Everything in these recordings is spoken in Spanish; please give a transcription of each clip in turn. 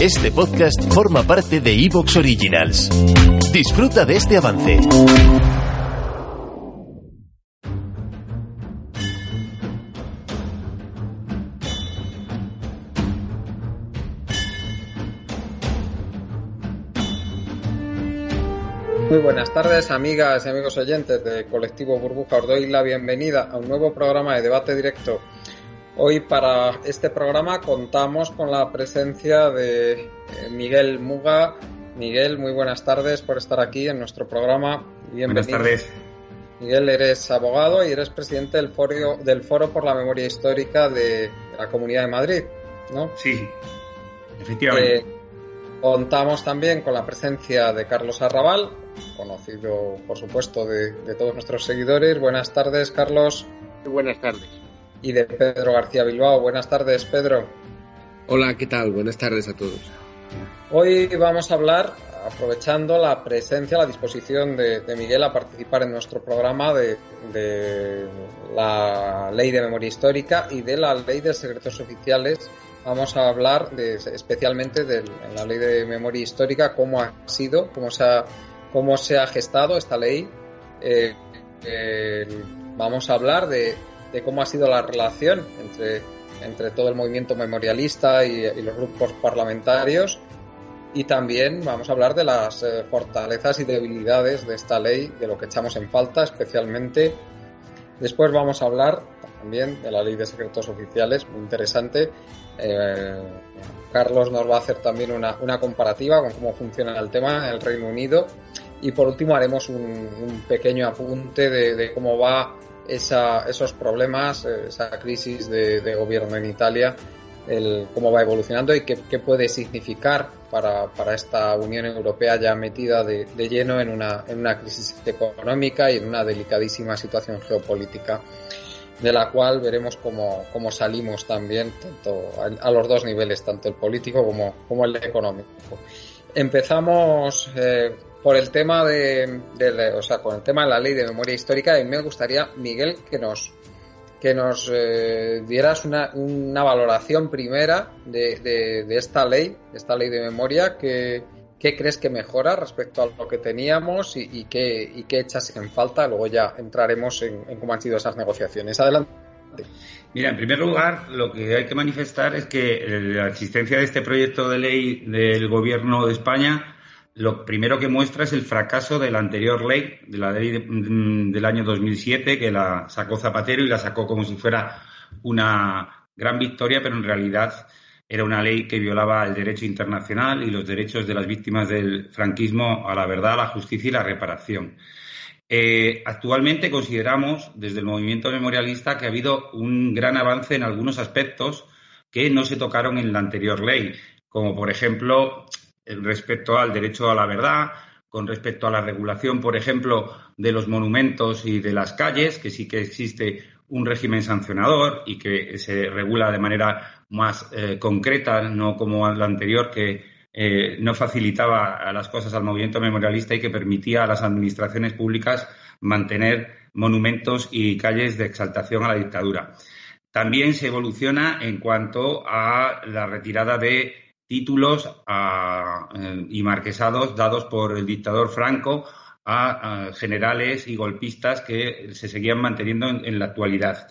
Este podcast forma parte de Evox Originals. Disfruta de este avance. Muy buenas tardes, amigas y amigos oyentes de Colectivo Burbuja. Os doy la bienvenida a un nuevo programa de debate directo. Hoy para este programa contamos con la presencia de eh, Miguel Muga. Miguel, muy buenas tardes por estar aquí en nuestro programa. Bienvenido. Buenas tardes. Miguel, eres abogado y eres presidente del foro, del foro por la Memoria Histórica de la Comunidad de Madrid, ¿no? Sí, efectivamente. Eh, contamos también con la presencia de Carlos Arrabal, conocido, por supuesto, de, de todos nuestros seguidores. Buenas tardes, Carlos. Muy buenas tardes. Y de Pedro García Bilbao. Buenas tardes, Pedro. Hola, ¿qué tal? Buenas tardes a todos. Hoy vamos a hablar, aprovechando la presencia, la disposición de, de Miguel a participar en nuestro programa de, de, la Ley de Memoria Histórica y de la Ley de Secretos Oficiales. Vamos a hablar de, especialmente de la Ley de Memoria Histórica, cómo ha sido, cómo se ha cómo se ha gestado esta ley. Eh, eh, vamos a hablar de, de, cómo ha sido la relación entre, entre todo el movimiento memorialista y, y, los grupos parlamentarios. Y también vamos a hablar de las eh, fortalezas y debilidades de esta ley, de lo que echamos en falta especialmente. Después vamos a hablar también de la ley de secretos oficiales, muy interesante. Eh, Carlos nos va a hacer también una, una, comparativa con cómo funciona el tema en el Reino Unido. Y por último haremos un, un pequeño apunte de, de cómo va esa, esos problemas, esa crisis de, de, gobierno en Italia, el, cómo va evolucionando y qué, qué puede significar para, para, esta Unión Europea ya metida de, de lleno en una, en una crisis económica y en una delicadísima situación geopolítica de la cual veremos cómo, cómo salimos también tanto a, a, los dos niveles, tanto el político como, como el económico. Empezamos eh, por el tema de, de, o sea, con el tema de la ley de memoria histórica y me gustaría, Miguel, que nos que nos eh, dieras una, una, valoración primera de, de, esta ley, de esta ley de memoria, que, ¿Qué crees que mejora respecto a lo que teníamos y, y, qué, y qué echas en falta? Luego ya entraremos en, en, cómo han sido esas negociaciones. Adelante. Mira, en primer lugar, lo que hay que manifestar es que la existencia de este proyecto de ley del Gobierno de España lo primero que muestra es el fracaso de la anterior ley, de la ley de, del año 2007, que la sacó Zapatero y la sacó como si fuera una gran victoria, pero en realidad era una ley que violaba el derecho internacional y los derechos de las víctimas del franquismo a la verdad, la justicia y la reparación. Eh, actualmente consideramos, desde el movimiento memorialista, que ha habido un gran avance en algunos aspectos que no se tocaron en la anterior ley, como por ejemplo respecto al derecho a la verdad, con respecto a la regulación, por ejemplo, de los monumentos y de las calles, que sí que existe un régimen sancionador y que se regula de manera más eh, concreta, no como la anterior, que eh, no facilitaba las cosas al movimiento memorialista y que permitía a las administraciones públicas mantener monumentos y calles de exaltación a la dictadura. También se evoluciona en cuanto a la retirada de títulos a, eh, y marquesados dados por el dictador Franco a, generales y golpistas que se seguían manteniendo en, la actualidad.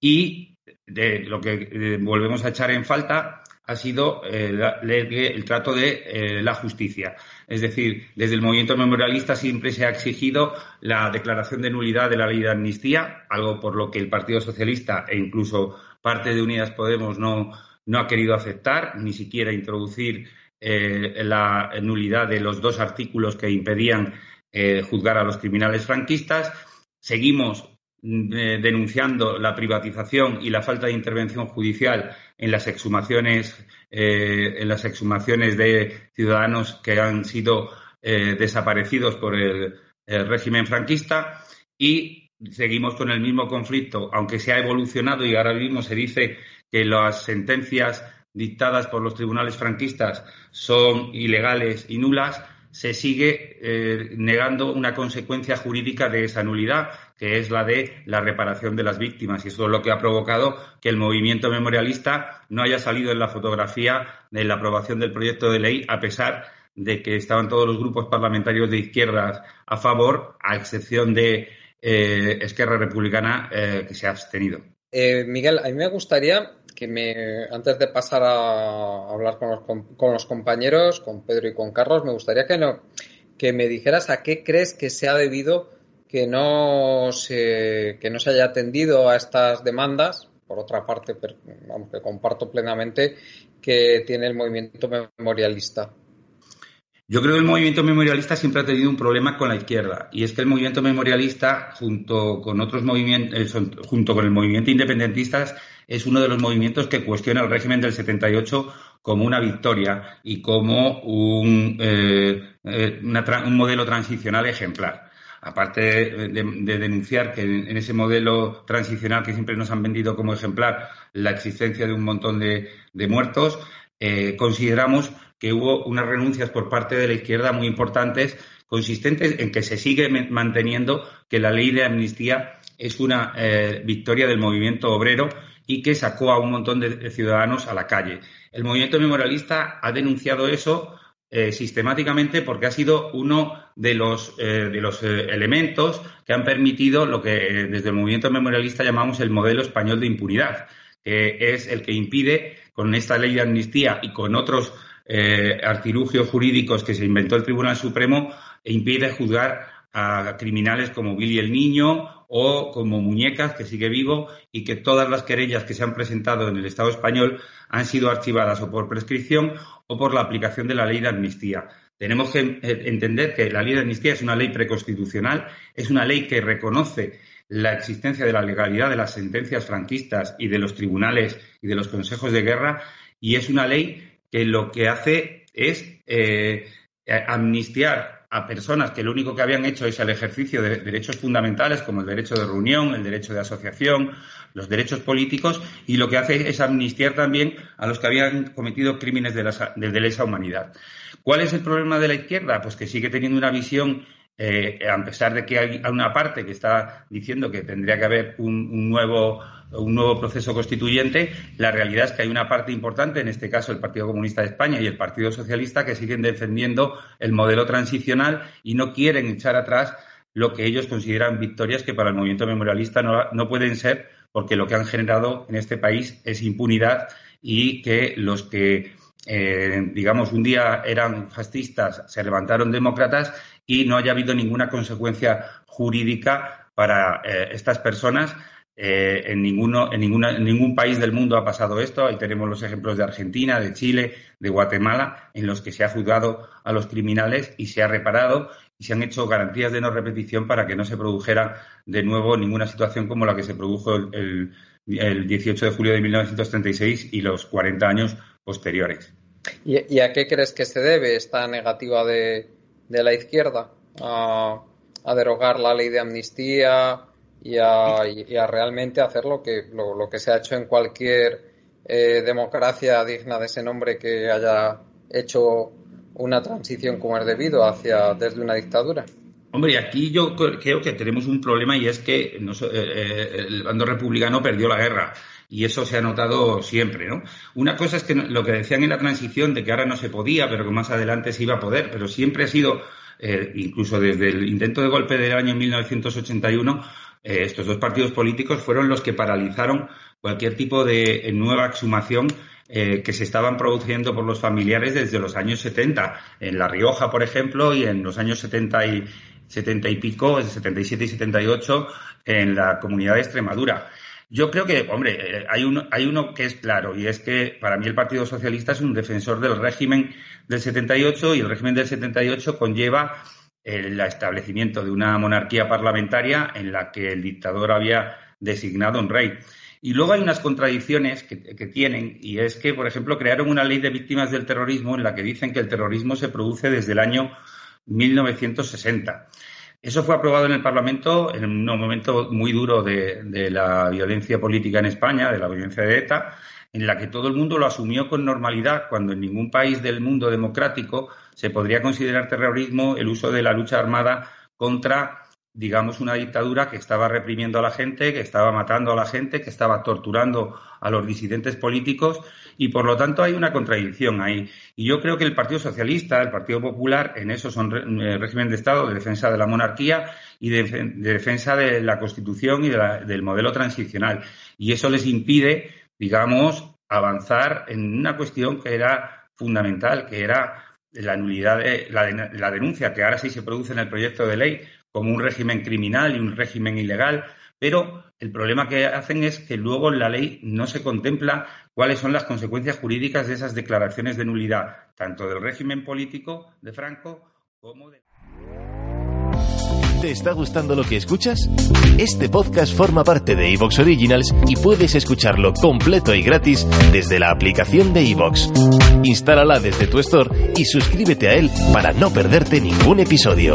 Y de lo que volvemos a echar en falta ha sido eh, el trato de eh, la justicia. Es decir, desde el movimiento memorialista siempre se ha exigido la declaración de nulidad de la ley de amnistía, algo por lo que el Partido Socialista e incluso parte de Unidas Podemos no, no ha querido aceptar, ni siquiera introducir eh, la nulidad de los dos artículos que impedían eh, juzgar a los criminales franquistas. Seguimos eh, denunciando la privatización y la falta de intervención judicial en las exhumaciones en las exhumaciones de ciudadanos que han sido desaparecidos por el, régimen franquista y seguimos con el mismo conflicto, aunque se ha evolucionado y ahora mismo se dice que las sentencias dictadas por los tribunales franquistas son ilegales y nulas, se sigue eh, negando una consecuencia jurídica de esa nulidad, que es la de la reparación de las víctimas. Y eso es lo que ha provocado que el movimiento memorialista no haya salido en la fotografía de la aprobación del proyecto de ley, a pesar de que estaban todos los grupos parlamentarios de izquierdas a favor, a excepción de eh, Esquerra Republicana, eh, que se ha abstenido. Miguel, a mí me gustaría que me, antes de pasar a hablar con los, con los compañeros, con Pedro y con Carlos, me gustaría que, no, que me dijeras a qué crees que se ha debido que no se, que no se haya atendido a estas demandas. Por otra parte, aunque comparto plenamente que tiene el movimiento memorialista. Yo creo que el movimiento memorialista siempre ha tenido un problema con la izquierda y es que el movimiento memorialista junto con otros movimientos, eh, junto con el movimiento independentista es uno de los movimientos que cuestiona el régimen del 78 como una victoria y como un, eh, eh, un modelo transicional ejemplar. Aparte de, denunciar que en, ese modelo transicional que siempre nos han vendido como ejemplar la existencia de un montón de, muertos, consideramos que hubo unas renuncias por parte de la izquierda muy importantes, consistentes en que se sigue manteniendo que la ley de amnistía es una eh, victoria del movimiento obrero y que sacó a un montón de, ciudadanos a la calle. El movimiento memorialista ha denunciado eso eh, sistemáticamente porque ha sido uno de los, eh, de los elementos que han permitido lo que desde el movimiento memorialista llamamos el modelo español de impunidad, que es el que impide, con esta ley de amnistía y con otros eh, artilugios jurídicos que se inventó el Tribunal Supremo e impide juzgar a criminales como Billy el Niño o como Muñecas, que sigue vivo, y que todas las querellas que se han presentado en el Estado español han sido archivadas o por prescripción o por la aplicación de la ley de amnistía. Tenemos que entender que la ley de amnistía es una ley preconstitucional, es una ley que reconoce la existencia de la legalidad de las sentencias franquistas y de los tribunales y de los consejos de guerra, y es una ley que lo que hace es eh, amnistiar a personas que lo único que habían hecho es el ejercicio de derechos fundamentales como el derecho de reunión, el derecho de asociación, los derechos políticos y lo que hace es amnistiar también a los que habían cometido crímenes de, de lesa humanidad. ¿Cuál es el problema de la izquierda? Pues que sigue teniendo una visión eh, a pesar de que hay una parte que está diciendo que tendría que haber un, nuevo, un nuevo proceso constituyente, la realidad es que hay una parte importante, en este caso el Partido Comunista de España y el Partido Socialista, que siguen defendiendo el modelo transicional y no quieren echar atrás lo que ellos consideran victorias que para el movimiento memorialista no, pueden ser, porque lo que han generado en este país es impunidad y que los que eh, digamos, un día eran fascistas, se levantaron demócratas y no haya habido ninguna consecuencia jurídica para eh, estas personas. Eh, en, ninguno, en, ninguna, en ningún país del mundo ha pasado esto. Ahí tenemos los ejemplos de Argentina, de Chile, de Guatemala, en los que se ha juzgado a los criminales y se ha reparado y se han hecho garantías de no repetición para que no se produjera de nuevo ninguna situación como la que se produjo el, el, 18 de julio de 1936 y los 40 años posteriores. ¿Y, a qué crees que se debe esta negativa de, de la izquierda a, derogar la ley de amnistía y a, realmente hacer lo que, lo, que se ha hecho en cualquier eh, democracia digna de ese nombre que haya hecho una transición como es debido hacia desde una dictadura. Hombre, aquí yo creo que tenemos un problema y es que eh, eh, el bando republicano perdió la guerra y eso se ha notado siempre, ¿no? Una cosa es que lo que decían en la transición de que ahora no se podía, pero que más adelante se iba a poder, pero siempre ha sido, eh, incluso desde el intento de golpe del año 1981, eh, estos dos partidos políticos fueron los que paralizaron cualquier tipo de nueva exhumación eh, que se estaban produciendo por los familiares desde los años 70, en La Rioja, por ejemplo, y en los años 70 y, 70 y pico, 77 y 78, en la comunidad de Extremadura. Yo creo que, hombre, eh, hay uno, hay uno que es claro y es que para mí el Partido Socialista es un defensor del régimen del 78 y el régimen del 78 conlleva el establecimiento de una monarquía parlamentaria en la que el dictador había designado un rey. Y luego hay unas contradicciones que, tienen, y es que, por ejemplo, crearon una ley de víctimas del terrorismo en la que dicen que el terrorismo se produce desde el año 1960. Eso fue aprobado en el Parlamento en un momento muy duro de, la violencia política en España, de la violencia de ETA, en la que todo el mundo lo asumió con normalidad, cuando en ningún país del mundo democrático se podría considerar terrorismo el uso de la lucha armada contra digamos, una dictadura que estaba reprimiendo a la gente, que estaba matando a la gente, que estaba torturando a los disidentes políticos y, por lo tanto, hay una contradicción ahí. Y yo creo que el Partido Socialista, el Partido Popular, en eso son eh, régimen de Estado de defensa de la monarquía y de, defensa de la Constitución y del modelo transicional. Y eso les impide, digamos, avanzar en una cuestión que era fundamental, que era la nulidad de la, la, denuncia, que ahora sí se produce en el proyecto de ley, como un régimen criminal y un régimen ilegal, pero el problema que hacen es que luego en la ley no se contempla cuáles son las consecuencias jurídicas de esas declaraciones de nulidad, tanto del régimen político de Franco como de... ¿Te está gustando lo que escuchas? Este podcast forma parte de Evox Originals y puedes escucharlo completo y gratis desde la aplicación de Evox. Instálala desde tu store y suscríbete a él para no perderte ningún episodio.